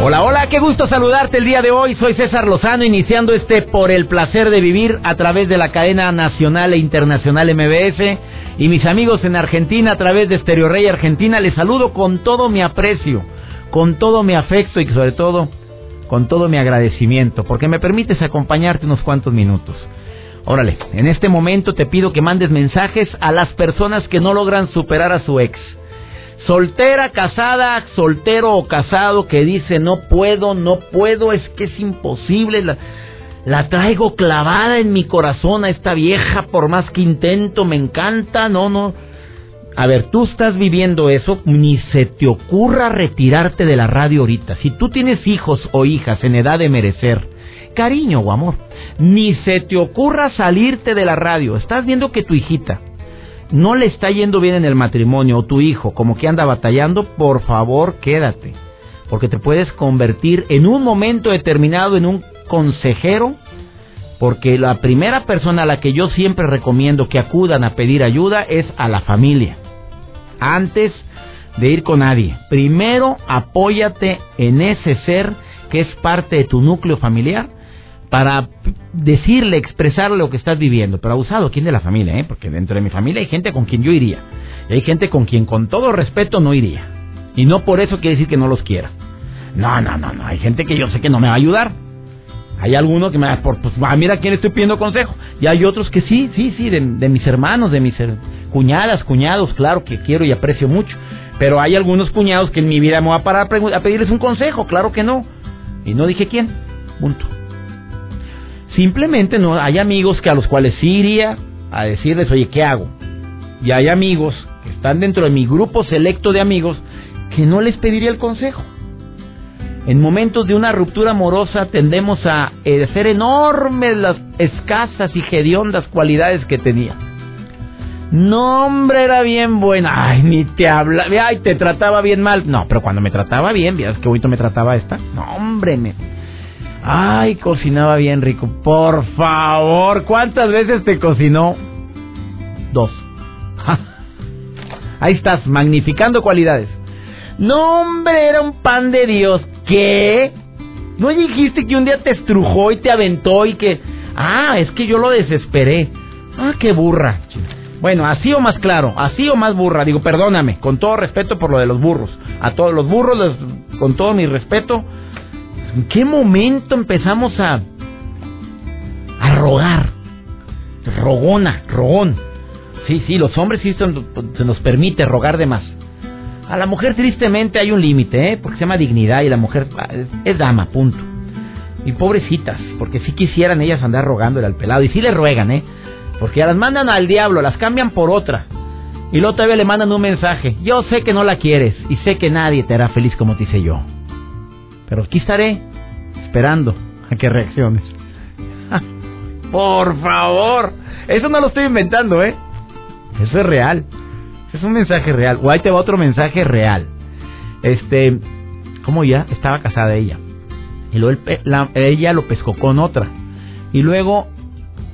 Hola, hola, qué gusto saludarte el día de hoy. Soy César Lozano, iniciando este Por el placer de vivir a través de la cadena nacional e internacional MBS. Y mis amigos en Argentina a través de Stereo Rey Argentina, les saludo con todo mi aprecio, con todo mi afecto y sobre todo con todo mi agradecimiento, porque me permites acompañarte unos cuantos minutos. Órale, en este momento te pido que mandes mensajes a las personas que no logran superar a su ex Soltera, casada, soltero o casado que dice no puedo, no puedo, es que es imposible. La, traigo clavada en mi corazón a esta vieja, por más que intento, me encanta, no, no. A ver, tú estás viviendo eso, ni se te ocurra retirarte de la radio ahorita. Si tú tienes hijos o hijas en edad de merecer cariño o amor, ni se te ocurra salirte de la radio. Estás viendo que tu hijita no le está yendo bien en el matrimonio o tu hijo como que anda batallando, por favor quédate, porque te puedes convertir en un momento determinado en un consejero, porque la primera persona a la que yo siempre recomiendo que acudan a pedir ayuda es a la familia, antes de ir con nadie. Primero apóyate en ese ser que es parte de tu núcleo familiar para decirle, expresarle lo que estás viviendo, pero abusado, ¿quién de la familia? Eh? Porque dentro de mi familia hay gente con quien yo iría, y hay gente con quien con todo respeto no iría, y no por eso quiere decir que no los quiera. No, no, no, no, hay gente que yo sé que no me va a ayudar. Hay algunos que me va por, pues, ah, mira quién estoy pidiendo consejo. Y hay otros que sí, sí, sí, de, mis hermanos, de mis cuñadas, cuñados, claro que quiero y aprecio mucho. Pero hay algunos cuñados que en mi vida me voy a parar a pedirles un consejo, claro que no. Y no dije quién, punto. Simplemente no hay amigos que a los cuales sí iría a decirles, oye, ¿qué hago? Y hay amigos que están dentro de mi grupo selecto de amigos que no les pediría el consejo. En momentos de una ruptura amorosa tendemos a hacer enormes las escasas y hediondas cualidades que tenía. No, hombre, era bien buena. Ay, ni te habla. Ay, te trataba bien mal. No, pero cuando me trataba bien, ¿vieras qué bonito me trataba esta? No, hombre, me Ay, cocinaba bien rico. Por favor, ¿cuántas veces te cocinó? Dos. Ahí estás, magnificando cualidades. No, hombre, era un pan de Dios. ¿Qué? ¿No dijiste que un día te estrujó y te aventó y que... Ah, es que yo lo desesperé. Ah, qué burra. Bueno, así o más claro, así o más burra. Digo, perdóname, con todo respeto por lo de los burros. A todos los burros, con todo mi respeto, ¿En qué momento empezamos a, a rogar? Rogona, rogón. Sí, sí, los hombres sí se, nos permite rogar de más. A la mujer tristemente hay un límite, ¿eh? porque se llama dignidad y la mujer ah, es, dama, punto. Y pobrecitas, porque si quisieran ellas andar rogándole al pelado. Y sí le ruegan, ¿eh? Porque las mandan al diablo, las cambian por otra. Y luego todavía le mandan un mensaje. Yo sé que no la quieres y sé que nadie te hará feliz como te hice yo. Pero aquí estaré esperando a que reacciones. Por favor, eso no lo estoy inventando, ¿eh? Eso es real. Es un mensaje real. O ahí te va otro mensaje real. Este, ¿cómo ya? Estaba casada ella. Y luego ella lo pescó con otra. Y luego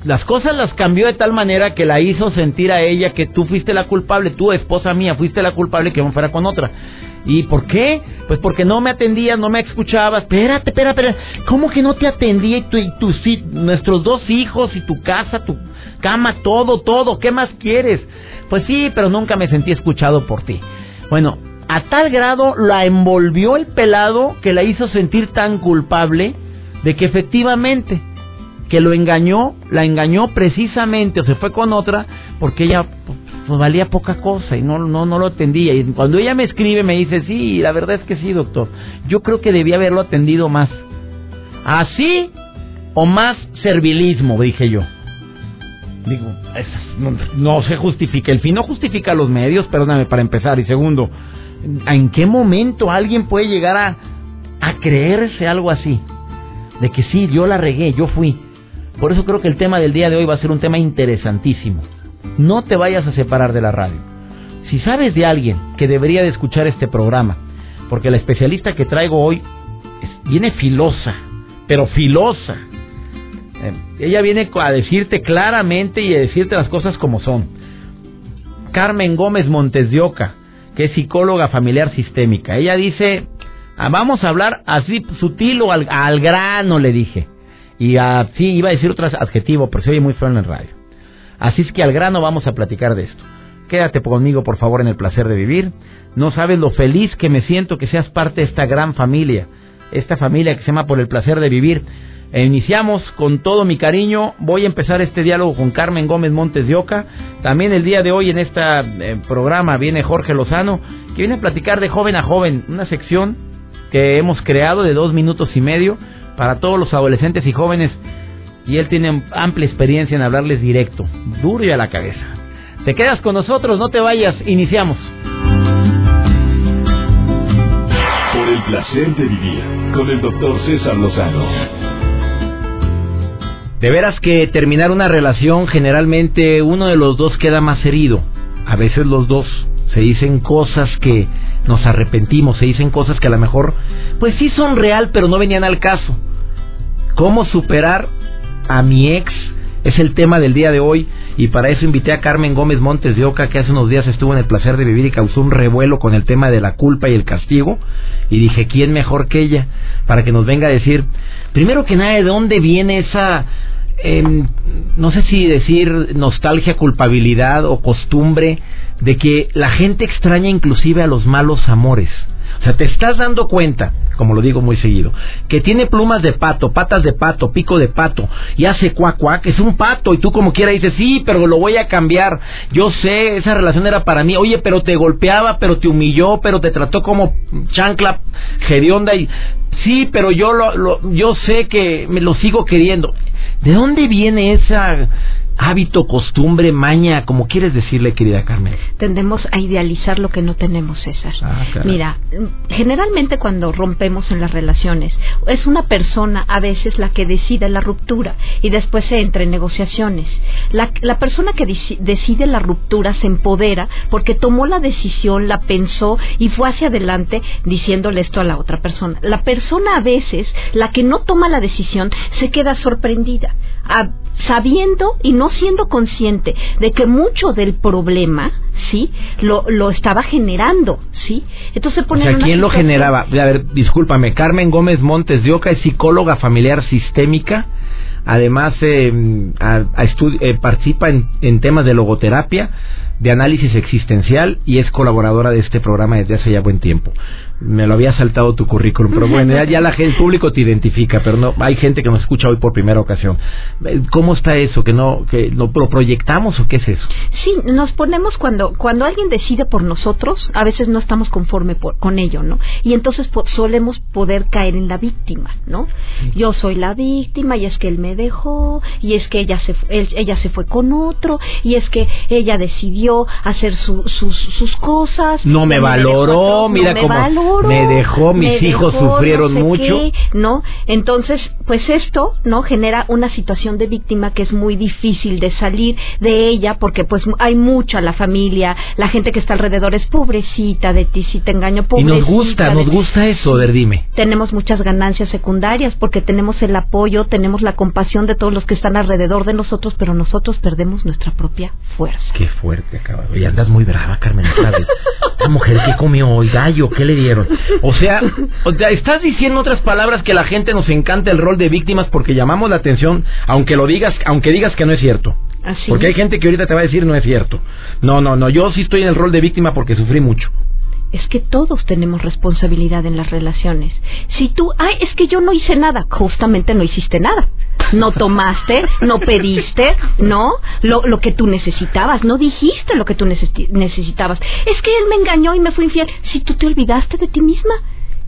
las cosas las cambió de tal manera que la hizo sentir a ella que tú fuiste la culpable, tú esposa mía, fuiste la culpable que no fuera con otra. ¿Y por qué? Pues porque no me atendías, no me escuchabas. Espérate, espérate, espérate. ¿Cómo que no te atendía y, tu, y tu, nuestros dos hijos y tu casa, tu cama, todo, todo? ¿Qué más quieres? Pues sí, pero nunca me sentí escuchado por ti. Bueno, a tal grado la envolvió el pelado que la hizo sentir tan culpable de que efectivamente que lo engañó, la engañó precisamente o se fue con otra porque ella pues valía poca cosa y no, no, no lo atendía. Y cuando ella me escribe me dice, sí, la verdad es que sí, doctor. Yo creo que debía haberlo atendido más. ¿Así o más servilismo? Dije yo. Digo, no, se justifica. El fin no justifica los medios, perdóname, para empezar. Y segundo, ¿en qué momento alguien puede llegar a creerse algo así, de que sí, yo la regué, yo fui. Por eso creo que el tema del día de hoy va a ser un tema interesantísimo. No te vayas a separar de la radio. Si sabes de alguien que debería de escuchar este programa, porque la especialista que traigo hoy viene filosa, pero filosa. Eh, ella viene a decirte claramente y a decirte las cosas como son. Carmen Gómez Montes de Oca, que es psicóloga familiar sistémica. Ella dice, ah, vamos a hablar así sutil o al, grano, le dije. Y así iba a decir otro adjetivo, pero se oye muy feo en el radio. Así es que al grano vamos a platicar de esto. Quédate conmigo, por favor, en el placer de vivir. No sabes lo feliz que me siento que seas parte de esta gran familia, esta familia que se llama por el placer de vivir. E iniciamos con todo mi cariño. Voy a empezar este diálogo con Carmen Gómez Montes de Oca. También el día de hoy en este programa viene Jorge Lozano, que viene a platicar de joven a joven, una sección que hemos creado de dos minutos y medio para todos los adolescentes y jóvenes. Y él tiene amplia experiencia en hablarles directo, duro y a la cabeza. Te quedas con nosotros, no te vayas, iniciamos. Por el placer de vivir con el doctor César Lozano. De veras que terminar una relación generalmente uno de los dos queda más herido. A veces los dos se dicen cosas que nos arrepentimos, se dicen cosas que a lo mejor pues sí son real pero no venían al caso. ¿Cómo superar a mi ex? Es el tema del día de hoy y para eso invité a Carmen Gómez Montes de Oca que hace unos días estuvo en el placer de vivir y causó un revuelo con el tema de la culpa y el castigo y dije, ¿quién mejor que ella? Para que nos venga a decir, primero que nada, ¿de dónde viene esa no sé si decir nostalgia, culpabilidad o costumbre de que la gente extraña inclusive a los malos amores. O sea, te estás dando cuenta, como lo digo muy seguido, que tiene plumas de pato, patas de pato, pico de pato, y hace cuac cuac, es un pato, y tú como quiera dices, sí, pero lo voy a cambiar, yo sé, esa relación era para mí, oye, pero te golpeaba, pero te humilló, pero te trató como chancla, hedionda, y sí, pero yo, lo, yo sé que me lo sigo queriendo. ¿De dónde viene esa hábito, costumbre, maña, como quieres decirle, querida Carmen? Tendemos a idealizar lo que no tenemos, César. Ah, Mira, generalmente cuando rompemos en las relaciones, es una persona a veces la que decide la ruptura y después se entra en negociaciones. La, la persona que decide la ruptura se empodera porque tomó la decisión, la pensó y fue hacia adelante diciéndole esto a la otra persona. La persona a veces, la que no toma la decisión, se queda sorprendida, sabiendo y no siendo consciente de que mucho del problema, ¿sí? Lo, lo estaba generando, ¿sí? Entonces pone o sea, ¿quién lo generaba? A ver, discúlpame, Carmen Gómez Montes de Oca es psicóloga familiar sistémica, además eh, eh, participa en, en temas de logoterapia, de análisis existencial y es colaboradora de este programa desde hace ya buen tiempo me lo había saltado tu currículum, pero bueno, ya, la gente, el público te identifica, pero no, hay gente que nos escucha hoy por primera ocasión. ¿Cómo está eso? ¿Que no, que lo, proyectamos o qué es eso? Sí, nos ponemos cuando, cuando alguien decide por nosotros, a veces no estamos conforme con ello, ¿no? Y entonces solemos poder caer en la víctima, ¿no? Yo soy la víctima y es que él me dejó, y es que ella se, ella se fue con otro, y es que ella decidió hacer sus, sus cosas. No me valoró, mira cómo me dejó, mis hijos sufrieron mucho. ¿No? Entonces, pues esto, ¿no? Genera una situación de víctima que es muy difícil de salir de ella porque pues hay mucha la familia, la gente que está alrededor es pobrecita de ti, si te engaño, pobrecita. Y nos gusta, nos gusta eso, ver, dime. Tenemos muchas ganancias secundarias porque tenemos el apoyo, tenemos la compasión de todos los que están alrededor de nosotros, pero nosotros perdemos nuestra propia fuerza. Qué fuerte, cabrón. Y andas muy brava, Carmen, La mujer que comió hoy, gallo, ¿qué le dieron? O sea, o sea, estás diciendo otras palabras que la gente nos encanta el rol de víctimas porque llamamos la atención, aunque lo digas, aunque digas que no es cierto. porque hay gente que ahorita te va a decir no es cierto. No, no, no, yo sí estoy en el rol de víctima porque sufrí mucho es que todos tenemos responsabilidad en las relaciones. Si tú, ay, es que yo no hice nada, justamente no hiciste nada. No tomaste, no pediste, ¿no? Lo, lo que tú necesitabas, no dijiste lo que tú necesitabas. Es que él me engañó y me fue infiel. Si tú te olvidaste de ti misma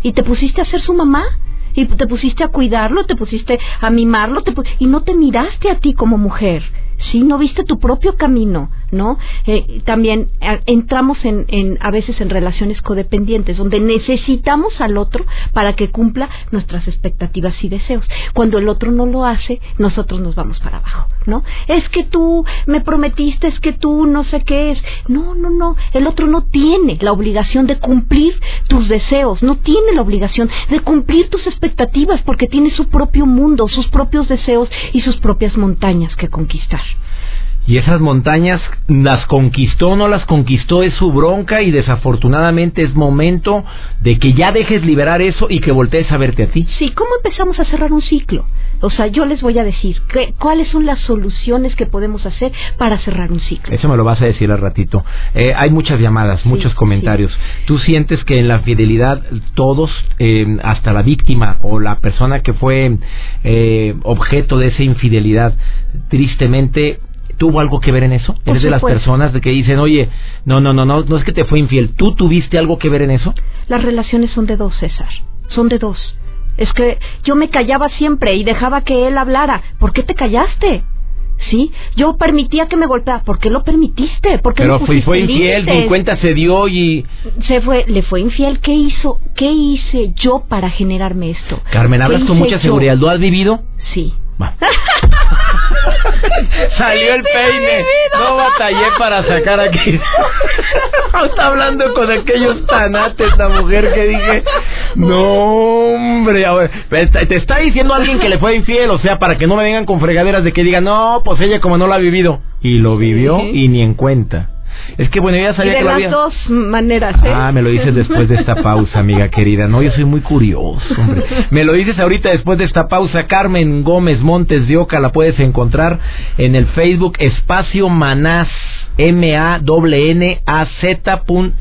y te pusiste a ser su mamá y te pusiste a cuidarlo, te pusiste a mimarlo te y no te miraste a ti como mujer ¿sí? No viste tu propio camino, ¿no? Eh, también entramos en, en, a veces en relaciones codependientes, donde necesitamos al otro para que cumpla nuestras expectativas y deseos. Cuando el otro no lo hace, nosotros nos vamos para abajo, ¿no? Es que tú me prometiste, es que tú no sé qué es. No, no, no. El otro no tiene la obligación de cumplir tus deseos, no tiene la obligación de cumplir tus expectativas porque tiene su propio mundo, sus propios deseos y sus propias montañas que conquistar. Y esas montañas las conquistó o no las conquistó es su bronca y desafortunadamente es momento de que ya dejes liberar eso y que voltees a verte a ti. Sí, ¿cómo empezamos a cerrar un ciclo? O sea, yo les voy a decir cuáles son las soluciones que podemos hacer para cerrar un ciclo. Eso me lo vas a decir al ratito. Eh, hay muchas llamadas, muchos comentarios. ¿Tú sientes que en la fidelidad todos, eh, hasta la víctima o la persona que fue eh, objeto de esa infidelidad, tristemente tuvo algo que ver en eso? ¿Eres de las personas de que dicen, oye, no, no, no, no, no es que te fue infiel, ¿tú tuviste algo que ver en eso? Las relaciones son de dos, César, son de dos. Es que yo me callaba siempre y dejaba que él hablara. ¿Por qué te callaste? ¿Sí? Yo permitía que me golpeara. ¿Por qué lo permitiste? ¿Por Pero fue, fue infiel, mi cuenta se dio y... Se fue, le fue infiel. ¿Qué hizo? ¿Qué hice yo para generarme esto? Carmen, hablas con mucha seguridad. ¿Lo has vivido? Sí. Salió el peine. No batallé para sacar aquí. Está hablando con aquellos tanates la mujer que dije, no hombre, te está diciendo alguien que le fue infiel, o sea, para que no me vengan con fregaderas de que digan, no, pues ella como no lo ha vivido. Y lo vivió y ni en cuenta. Es que bueno, ya sabía de que las dos maneras, ¿eh? Ah, me lo dices después de esta pausa, amiga querida. No, yo soy muy curioso, hombre. Me lo dices ahorita después de esta pausa. Carmen Gómez Montes de Oca la puedes encontrar en el Facebook Espacio Manás. M-A-N-A-Z.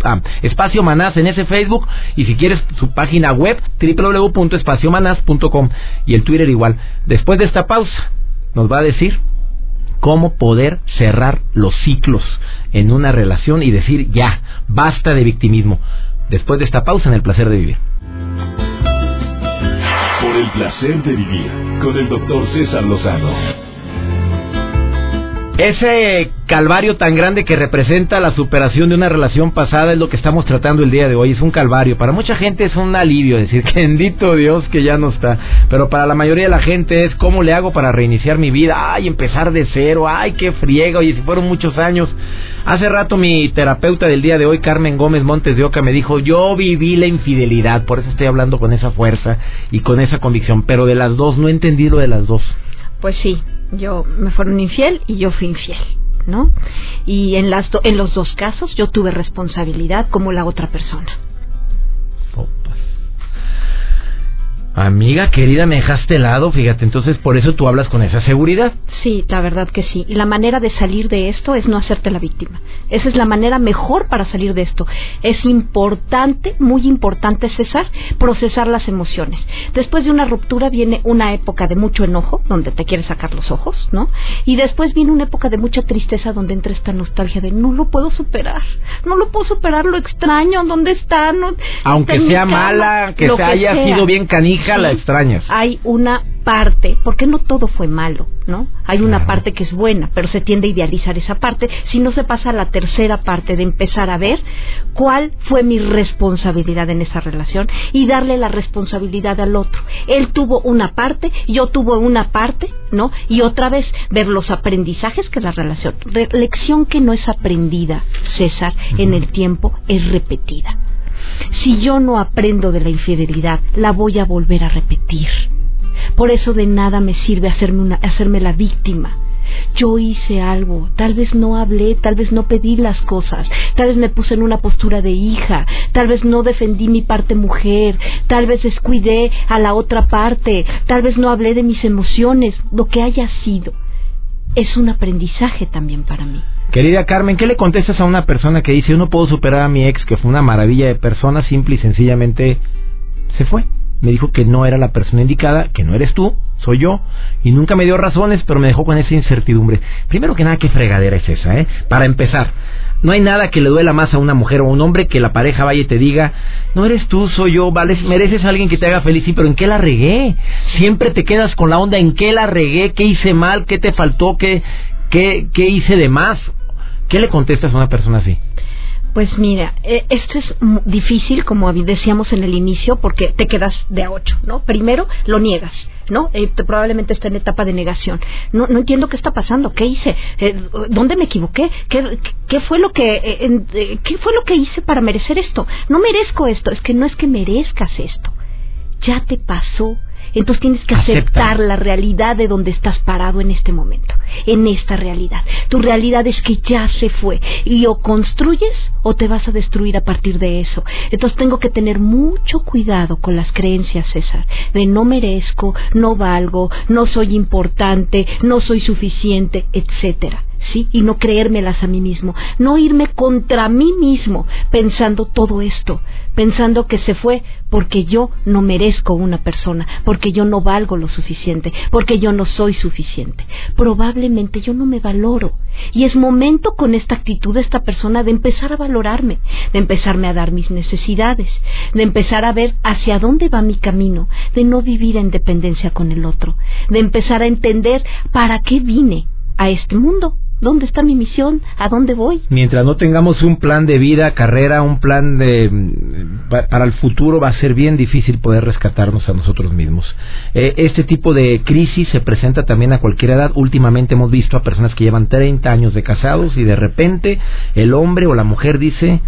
Ah, Espacio Manás en ese Facebook. Y si quieres su página web, www.espaciomanás.com. Y el Twitter igual. Después de esta pausa, nos va a decir cómo poder cerrar los ciclos en una relación y decir ya, basta de victimismo. Después de esta pausa en el placer de vivir. Por el placer de vivir con el doctor César Lozano. Ese calvario tan grande que representa la superación de una relación pasada es lo que estamos tratando el día de hoy. Es un calvario. Para mucha gente es un alivio decir, bendito Dios que ya no está. Pero para la mayoría de la gente es cómo le hago para reiniciar mi vida. Ay, empezar de cero. Ay, qué friega. Y si fueron muchos años. Hace rato mi terapeuta del día de hoy, Carmen Gómez Montes de Oca, me dijo, yo viví la infidelidad. Por eso estoy hablando con esa fuerza y con esa convicción. Pero de las dos, no he entendido de las dos. Pues sí, yo me fueron infiel y yo fui infiel, ¿no? Y en, las en los dos casos yo tuve responsabilidad como la otra persona. Amiga querida, me dejaste helado, fíjate, entonces por eso tú hablas con esa seguridad. Sí, la verdad que sí. Y la manera de salir de esto es no hacerte la víctima. Esa es la manera mejor para salir de esto. Es importante, muy importante, César, procesar las emociones. Después de una ruptura viene una época de mucho enojo, donde te quieres sacar los ojos, ¿no? Y después viene una época de mucha tristeza, donde entra esta nostalgia de no lo puedo superar, no lo puedo superar, lo extraño, ¿dónde está? No, Aunque sea mala, que se haya sido bien canija la extrañas. Hay una parte, porque no todo fue malo, ¿no? Hay una parte que es buena, pero se tiende a idealizar esa parte si no se pasa a la tercera parte de empezar a ver cuál fue mi responsabilidad en esa relación y darle la responsabilidad al otro. Él tuvo una parte, yo tuve una parte, ¿no? Y otra vez ver los aprendizajes que la relación, lección que no es aprendida, César, en el tiempo es repetida. Si yo no aprendo de la infidelidad, la voy a volver a repetir. Por eso de nada me sirve hacerme, una, hacerme la víctima. Yo hice algo, tal vez no hablé, tal vez no pedí las cosas, tal vez me puse en una postura de hija, tal vez no defendí mi parte mujer, tal vez descuidé a la otra parte, tal vez no hablé de mis emociones, lo que haya sido. Es un aprendizaje también para mí. Querida Carmen, ¿qué le contestas a una persona que dice, yo no puedo superar a mi ex, que fue una maravilla de persona, simple y sencillamente se fue? Me dijo que no era la persona indicada, que no eres tú, soy yo, y nunca me dio razones, pero me dejó con esa incertidumbre. Primero que nada, qué fregadera es esa, ¿eh? Para empezar, no hay nada que le duela más a una mujer o a un hombre que la pareja vaya y te diga, no eres tú, soy yo, vale, mereces a alguien que te haga feliz, sí, pero ¿en qué la regué? Siempre te quedas con la onda, ¿en qué la regué? ¿Qué hice mal? ¿Qué te faltó? ¿Qué, ¿Qué, qué hice de más? ¿Qué le contestas a una persona así? Pues mira, eh, esto es difícil, como decíamos en el inicio, porque te quedas de a ocho, ¿no? Primero lo niegas, ¿no? Eh, probablemente está en etapa de negación. No, no entiendo qué está pasando, qué hice, eh, dónde me equivoqué, qué, fue lo que, qué fue lo que hice para merecer esto. No merezco esto, es que no es que merezcas esto, ya te pasó entonces tienes que aceptar la realidad de donde estás parado en este momento, en esta realidad. Tu realidad es que ya se fue y o construyes o te vas a destruir a partir de eso. Entonces tengo que tener mucho cuidado con las creencias, César, de no merezco, no valgo, no soy importante, no soy suficiente, etcétera. ¿Sí? Y no creérmelas a mí mismo, no irme contra mí mismo pensando todo esto, pensando que se fue porque yo no merezco una persona, porque yo no valgo lo suficiente, porque yo no soy suficiente. Probablemente yo no me valoro. Y es momento con esta actitud de esta persona de empezar a valorarme, de empezarme a dar mis necesidades, de empezar a ver hacia dónde va mi camino, de no vivir en dependencia con el otro, de empezar a entender para qué vine a este mundo ¿Dónde está mi misión? ¿A dónde voy? Mientras no tengamos un plan de vida, carrera, un plan de para el futuro, va a ser bien difícil poder rescatarnos a nosotros mismos. Eh, este tipo de crisis se presenta también a cualquier edad. Últimamente hemos visto a personas que llevan 30 años de casados y de repente el hombre o la mujer dice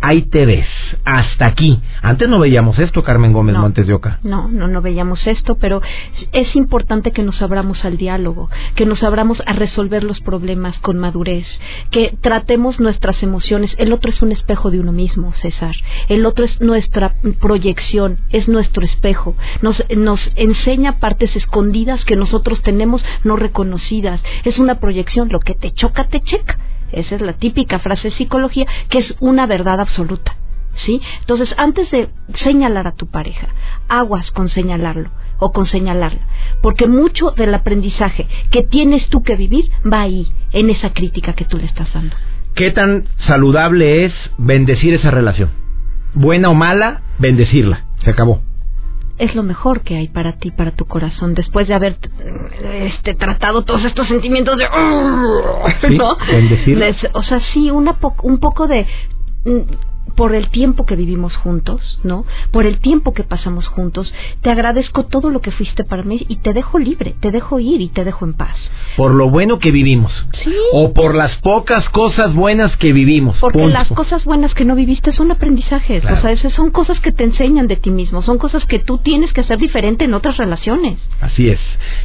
ahí te ves, hasta aquí. Antes no veíamos esto, Carmen Gómez Montes de Oca. No, no, no veíamos esto, pero es importante que nos abramos al diálogo, que nos abramos a resolver los problemas con madurez, que tratemos nuestras emociones. El otro es un espejo de uno mismo, César. El otro es nuestra proyección, es nuestro espejo. Nos, nos enseña partes escondidas que nosotros tenemos no reconocidas. Es una proyección, lo que te choca, te checa. Esa es la típica frase de psicología, que es una verdad absoluta. ¿Sí? Entonces, antes de señalar a tu pareja, aguas con señalarlo o con señalarla, porque mucho del aprendizaje que tienes tú que vivir va ahí, en esa crítica que tú le estás dando. ¿Qué tan saludable es bendecir esa relación? Buena o mala, bendecirla. Se acabó es lo mejor que hay para ti, para tu corazón, después de haber este, tratado todos estos sentimientos de... ¿no? o sea, sí, una un poco de por el tiempo que vivimos juntos, ¿no? Por el tiempo que pasamos juntos, te agradezco todo lo que fuiste para mí y te dejo libre, te dejo ir y te dejo en paz. Por lo bueno que vivimos. Sí. O por las pocas cosas buenas que vivimos. Porque las cosas buenas que no viviste son aprendizajes, o sea, esas son cosas que te enseñan de ti mismo, son cosas que tú tienes que hacer diferente en otras relaciones. Así es.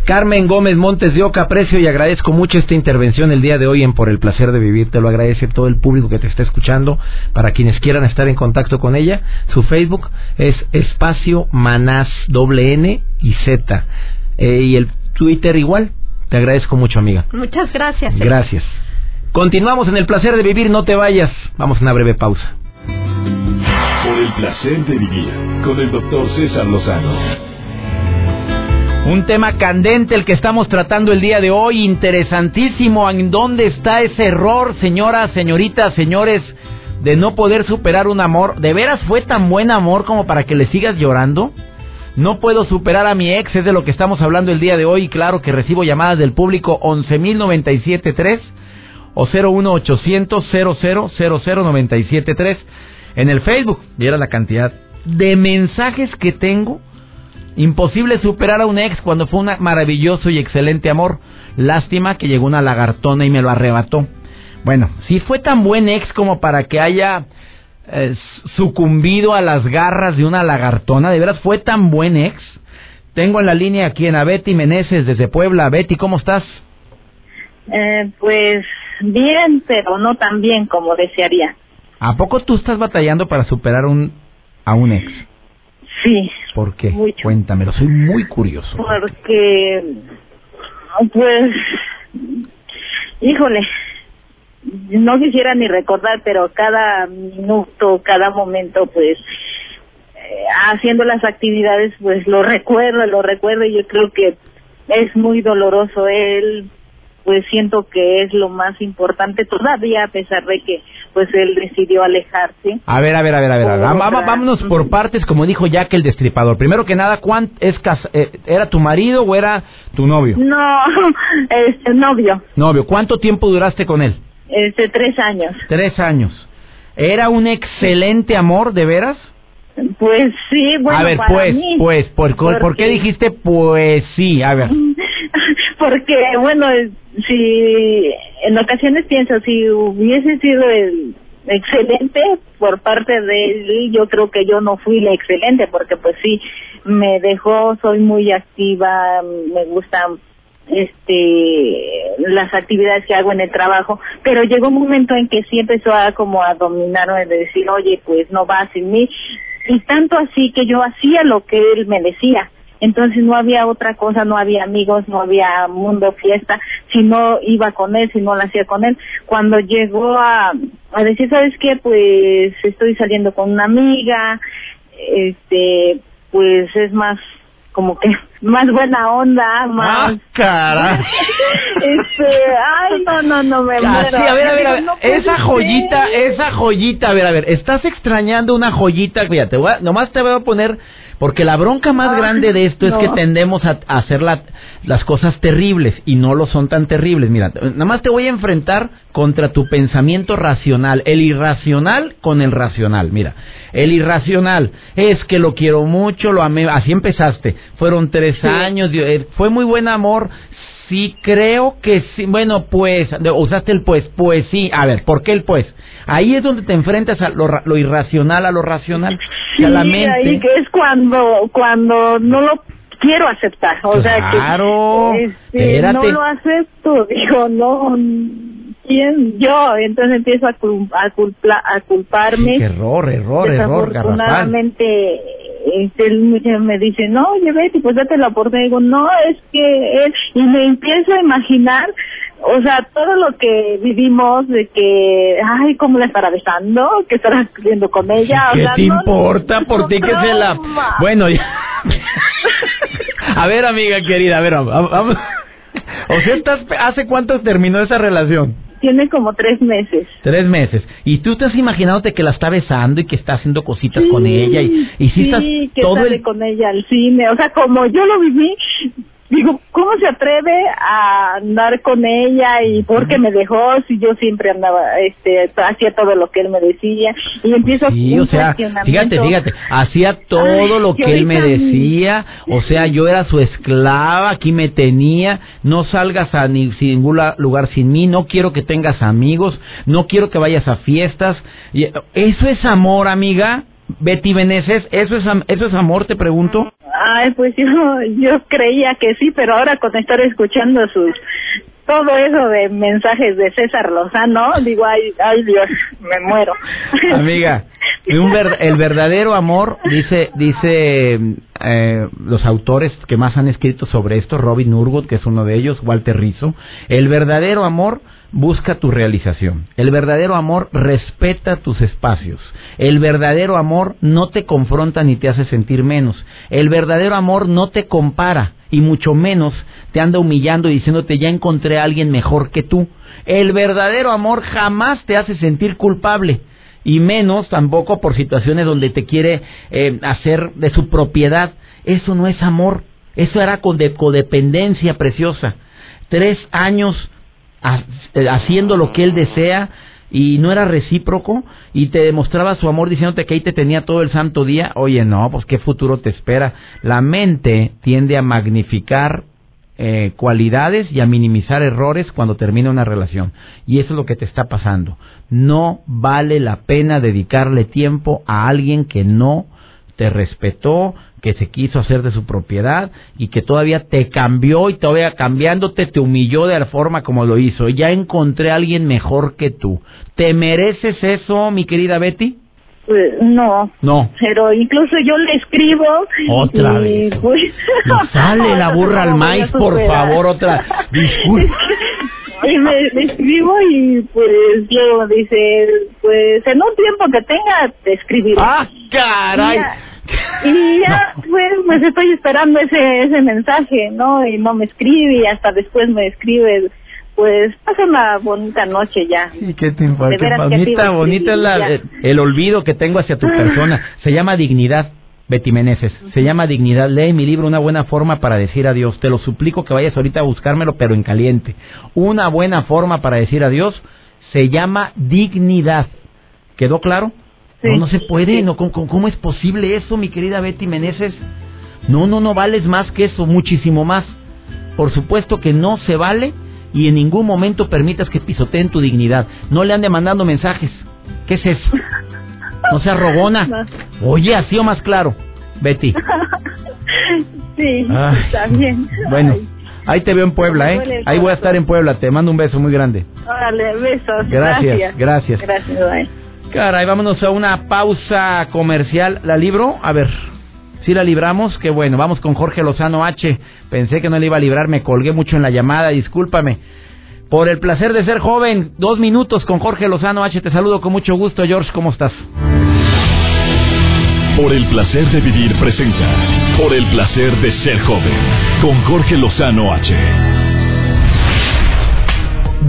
Carmen Gómez Montes de Oca, aprecio y agradezco mucho esta intervención el día de hoy en Por el placer de vivir. Te lo agradece todo el público que te está escuchando. Para quienes quieran estar en contacto con ella, su Facebook es espacio manás doble N y Z. Eh, y el Twitter igual. Te agradezco mucho, amiga. Muchas gracias. Gracias. Continuamos en el placer de vivir, no te vayas. Vamos a una breve pausa. Por el placer de vivir, con el doctor César Lozano. Un tema candente el que estamos tratando el día de hoy, interesantísimo. ¿En dónde está ese error, señoras, señoritas, señores? De no poder superar un amor. ¿De veras fue tan buen amor como para que le sigas llorando? No puedo superar a mi ex, es de lo que estamos hablando el día de hoy. Claro que recibo llamadas del público 11.097.3 o 01800 00973 en el Facebook. Viera la cantidad de mensajes que tengo. Imposible superar a un ex cuando fue un maravilloso y excelente amor. Lástima que llegó una lagartona y me lo arrebató. Bueno, si fue tan buen ex como para que haya eh, sucumbido a las garras de una lagartona, de veras fue tan buen ex. Tengo en la línea aquí a Betty Meneses desde Puebla. Betty, ¿cómo estás? Eh, pues bien, pero no tan bien como desearía. ¿A poco tú estás batallando para superar un, a un ex? Sí. ¿Por qué? Cuéntamelo, soy muy curioso. Porque, pues, híjole, no quisiera ni recordar, pero cada minuto, cada momento, pues, eh, haciendo las actividades, pues lo recuerdo, lo recuerdo y yo creo que es muy doloroso. Él pues siento que es lo más importante todavía a pesar de que pues él decidió alejarse. A ver, a ver, a ver, a ver, vámonos por partes como dijo Jack el destripador. Primero que nada, ¿cuánto es eh, era tu marido o era tu novio? No, este novio. Novio, ¿cuánto tiempo duraste con él? Este tres años. Tres años. ¿Era un excelente amor, de veras? Pues sí, bueno, A ver, pues, pues, ¿por, ¿por qué dijiste pues sí? A ver. Porque, bueno, si en ocasiones pienso, si hubiese sido el excelente por parte de él, yo creo que yo no fui la excelente, porque pues sí, me dejó, soy muy activa, me gustan este las actividades que hago en el trabajo, pero llegó un momento en que sí empezó a como a dominarme de decir, oye, pues no va sin mí, y tanto así que yo hacía lo que él me decía. Entonces no había otra cosa, no había amigos, no había mundo fiesta, si no iba con él, si no lo hacía con él. Cuando llegó a, a decir, ¿sabes qué? Pues estoy saliendo con una amiga, este, pues es más como que más buena onda, más... ¡Ah, cara! este, ay, no, no, no, me muero. Sí, a ver, a ver, a ver. esa joyita, esa joyita, a ver, a ver, estás extrañando una joyita, fíjate, nomás te voy a poner porque la bronca más grande de esto es que tendemos a, hacer las cosas terribles y no lo son tan terribles. Mira, nada más te voy a enfrentar contra tu pensamiento racional, el irracional con el racional. Mira, el irracional es que lo quiero mucho, lo amé, así empezaste. Fueron tres años, eh, fue muy buen amor. Sí, creo que sí. Bueno, pues, usaste el pues, pues sí. A ver, ¿por qué el pues? Ahí es donde te enfrentas a lo, irracional, a lo racional, a la mente. ahí que es cuando, cuando no lo quiero aceptar. O sea que este, no lo acepto. Digo, no, ¿quién? Yo. Entonces empiezo a, a, a culparme. error, error, error, Desafortunadamente, este, él me dice, no, oye Betty, pues date la oportunidad. Digo, no, es que él, y me empiezo a imaginar, o sea, todo lo que vivimos de que, ay, cómo la estará besando, que estará viendo con ella. ¿Qué te importa por ti que se la... Bueno, ya... a ver, amiga querida, a ver, vamos. O sea, ¿estás... ¿hace cuánto terminó esa relación? Tiene como tres meses. Tres meses. ¿Y tú te has imaginándote que la está besando y que está haciendo cositas con ella? Y, y sí, estás que todo sale con ella al cine. O sea, como yo lo viví, digo, ¿cómo se atreve a andar con ella y por qué me dejó si yo siempre andaba, este, hacía todo lo que él me decía y empiezo sí, o sea, fíjate, fíjate, hacía todo lo que él me decía, o sea, yo era su esclava, aquí me tenía, no salgas a ni, ningún lugar sin mí, no quiero que tengas amigos, no quiero que vayas a fiestas, eso es amor, amiga. Betty Beneses, ¿eso es, ¿eso es amor, te pregunto? Ay, pues yo, yo creía que sí, pero ahora con estar escuchando sus todo eso de mensajes de César Lozano, digo, ay, ay Dios, me muero. Amiga, el verdadero amor, dice, dice eh, los autores que más han escrito sobre esto, Robin Urwood, que es uno de ellos, Walter Rizzo, el verdadero amor busca tu realización. El verdadero amor respeta tus espacios. El verdadero amor no te confronta ni te hace sentir menos. El verdadero amor no te compara y mucho menos te anda humillando y diciéndote ya encontré a alguien mejor que tú. El verdadero amor jamás te hace sentir culpable y menos tampoco por situaciones donde te quiere eh, hacer de su propiedad. Eso no es amor, eso era codependencia preciosa. Tres años haciendo lo que él desea y no era recíproco y te demostraba su amor diciéndote que ahí te tenía todo el santo día, oye, no, pues qué futuro te espera. La mente tiende a magnificar eh, cualidades y a minimizar errores cuando termina una relación. Y eso es lo que te está pasando. No vale la pena dedicarle tiempo a alguien que no te respetó, que se quiso hacer de su propiedad y que todavía te cambió y todavía cambiándote te humilló de la forma como lo hizo. Ya encontré a alguien mejor que tú. ¿Te mereces eso, mi querida Betty? Pues, no. No. Pero incluso yo le escribo. Otra vez. Pues... sale la burra al maíz, por favor, otra. Disculpe. y me, escribo y pues luego dice, pues en un tiempo que tenga te escribiré. ¡Ah, caray! Y ya, pues, pues estoy esperando ese, ese mensaje, ¿no? Y no me escribe y hasta después me escribe, pues pasa una bonita noche ya. ¿Y qué te importa? Bonita, bonita es la, el, olvido que tengo hacia tu ah. persona. Se llama dignidad. Betty Meneses. Se llama Dignidad. Lee mi libro Una buena forma para decir adiós. Te lo suplico que vayas ahorita a buscármelo, pero en caliente. Una buena forma para decir adiós se llama Dignidad. ¿Quedó claro? No, no se puede. No, ¿cómo, ¿Cómo es posible eso, mi querida Betty Meneses? No, no, no vales más que eso, muchísimo más. Por supuesto que no se vale y en ningún momento permitas que pisoteen tu dignidad. No le ande mandando mensajes. ¿Qué es eso? No seas rogona. Oye, así o más claro, Betty. sí, está bien. Bueno. Ahí te veo en Puebla, ¿eh? Ahí voy a estar en Puebla. Te mando un beso muy grande. Órale, besos. Gracias, gracias. Gracias, bye. Caray, vámonos a una pausa comercial. ¿La libro? A ver. Si la libramos, qué bueno. Vamos con Jorge Lozano H. Pensé que no le iba a librar, me colgué mucho en la llamada, discúlpame. Por el placer de ser joven, dos minutos con Jorge Lozano H. Te saludo con mucho gusto, George. ¿Cómo estás? Por el placer de vivir presenta. Por el placer de ser joven. Con Jorge Lozano H.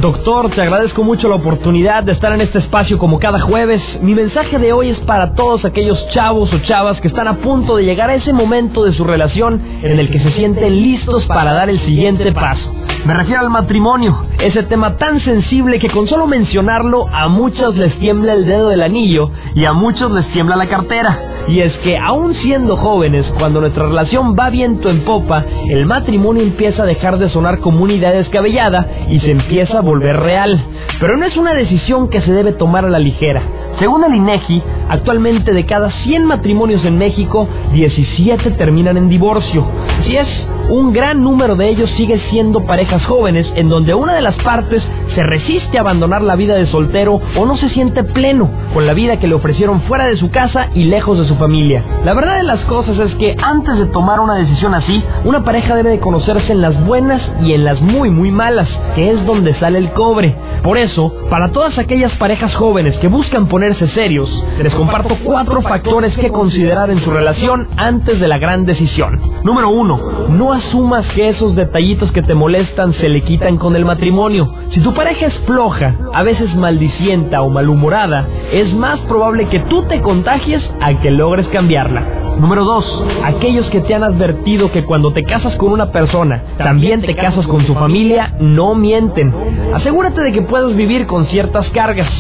Doctor, te agradezco mucho la oportunidad de estar en este espacio como cada jueves. Mi mensaje de hoy es para todos aquellos chavos o chavas que están a punto de llegar a ese momento de su relación en el que se sienten listos para dar el siguiente paso. Me refiero al matrimonio, ese tema tan sensible que con solo mencionarlo a muchos les tiembla el dedo del anillo y a muchos les tiembla la cartera. Y es que aún siendo jóvenes, cuando nuestra relación va viento en popa, el matrimonio empieza a dejar de sonar como una idea descabellada y se empieza a volver real. Pero no es una decisión que se debe tomar a la ligera. Según el INEGI, actualmente de cada 100 matrimonios en México, 17 terminan en divorcio. Si es un gran número de ellos sigue siendo parejas jóvenes en donde una de las partes se resiste a abandonar la vida de soltero o no se siente pleno con la vida que le ofrecieron fuera de su casa y lejos de su familia. La verdad de las cosas es que antes de tomar una decisión así, una pareja debe de conocerse en las buenas y en las muy muy malas, que es donde sale el cobre. Por eso, para todas aquellas parejas jóvenes que buscan ponerse serios, les comparto cuatro factores que considerar en su relación antes de la gran decisión. Número uno, no asumas que esos detallitos que te molestan se le quitan con el matrimonio. Si tu pareja es floja, a veces maldicienta o malhumorada, es más probable que tú te contagies a que logres cambiarla. Número 2. Aquellos que te han advertido que cuando te casas con una persona, también te casas con su familia, no mienten. Asegúrate de que puedas vivir con ciertas cargas.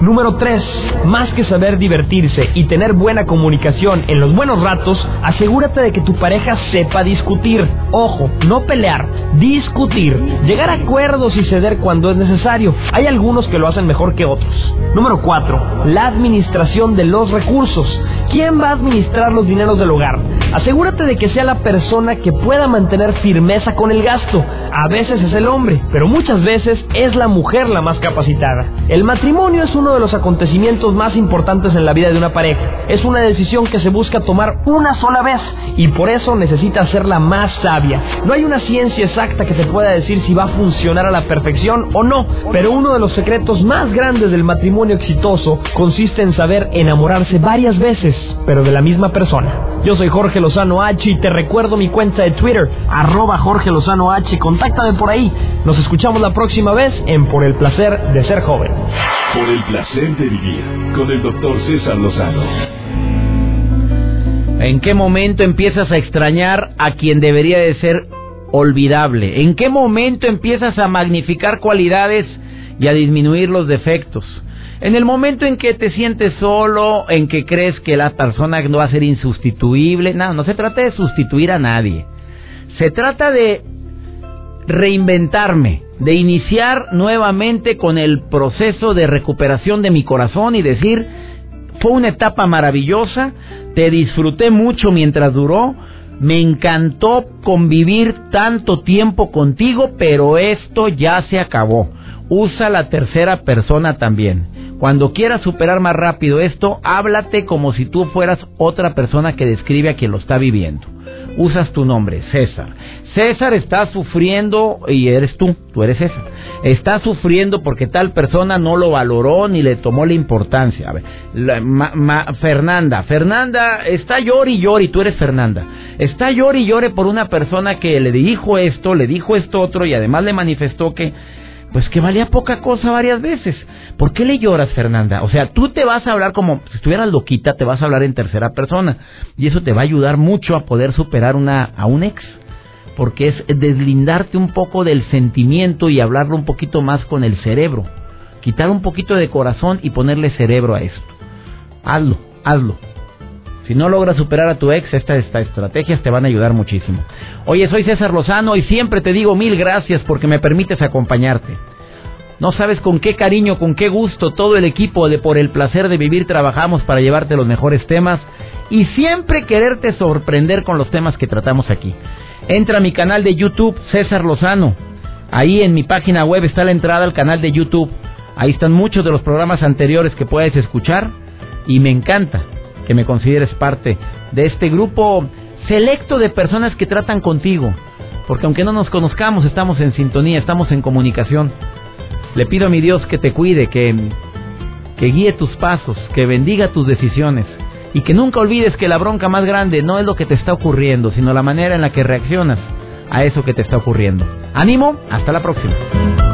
Número 3. Más que saber divertirse y tener buena comunicación en los buenos ratos, asegúrate de que tu pareja sepa discutir. Ojo, no pelear, discutir. Llegar a acuerdos y ceder cuando es necesario. Hay algunos que lo hacen mejor que otros. Número 4. La administración de los recursos. ¿Quién va a administrar los dineros del hogar? Asegúrate de que sea la persona que pueda mantener firmeza con el gasto. A veces es el hombre, pero muchas veces es la mujer la más capacitada. El matrimonio es uno de los acontecimientos más importantes en la vida de una pareja. Es una decisión que se busca tomar una sola vez y por eso necesita ser la más sabia. No hay una ciencia exacta que te pueda decir si va a funcionar a la perfección o no, pero uno de los secretos más grandes del matrimonio exitoso consiste en saber enamorarse varias veces pero de la misma persona. Yo soy Jorge Lozano H y te recuerdo mi cuenta de Twitter, arroba Jorge Lozano H. Contáctame por ahí. Nos escuchamos la próxima vez en Por el Placer de Ser Joven. Por el Placer de Vivir, con el doctor César Lozano. ¿En qué momento empiezas a extrañar a quien debería de ser olvidable? ¿En qué momento empiezas a magnificar cualidades y a disminuir los defectos? En el momento en que te sientes solo, en que crees que la persona no va a ser insustituible, no, no se trata de sustituir a nadie. Se trata de reinventarme, de iniciar nuevamente con el proceso de recuperación de mi corazón y decir, fue una etapa maravillosa, te disfruté mucho mientras duró, me encantó convivir tanto tiempo contigo, pero esto ya se acabó. Usa la tercera persona también. Cuando quieras superar más rápido esto, háblate como si tú fueras otra persona que describe a quien lo está viviendo. Usas tu nombre, César. César está sufriendo, y eres tú, tú eres César. Está sufriendo porque tal persona no lo valoró ni le tomó la importancia. A ver, Fernanda, Fernanda está llori y llori, tú eres Fernanda. Está llori y llore por una persona que le dijo esto, le dijo esto otro y además le manifestó que pues que valía poca cosa varias veces. ¿Por qué le lloras, Fernanda? O sea, tú te vas a hablar como si estuvieras loquita, te vas a hablar en tercera persona. Y eso te va a ayudar mucho a poder superar una, a un ex. Porque es deslindarte un poco del sentimiento y hablarlo un poquito más con el cerebro. Quitar un poquito de corazón y ponerle cerebro a esto. Hazlo, hazlo. Si no logras superar a tu ex, estas, estrategias te van a ayudar muchísimo. Oye, soy César Lozano y siempre te digo mil gracias porque me permites acompañarte. No sabes con qué cariño, con qué gusto todo el equipo de Por el Placer de Vivir trabajamos para llevarte los mejores temas y siempre quererte sorprender con los temas que tratamos aquí. Entra a mi canal de YouTube, César Lozano. Ahí en mi página web está la entrada al canal de YouTube. Ahí están muchos de los programas anteriores que puedes escuchar y me encanta que me consideres parte de este grupo selecto de personas que tratan contigo. Porque aunque no nos conozcamos, estamos en sintonía, estamos en comunicación. Le pido a mi Dios que te cuide, que, que guíe tus pasos, que bendiga tus decisiones y que nunca olvides que la bronca más grande no es lo que te está ocurriendo, sino la manera en la que reaccionas a eso que te está ocurriendo. Ánimo, hasta la próxima.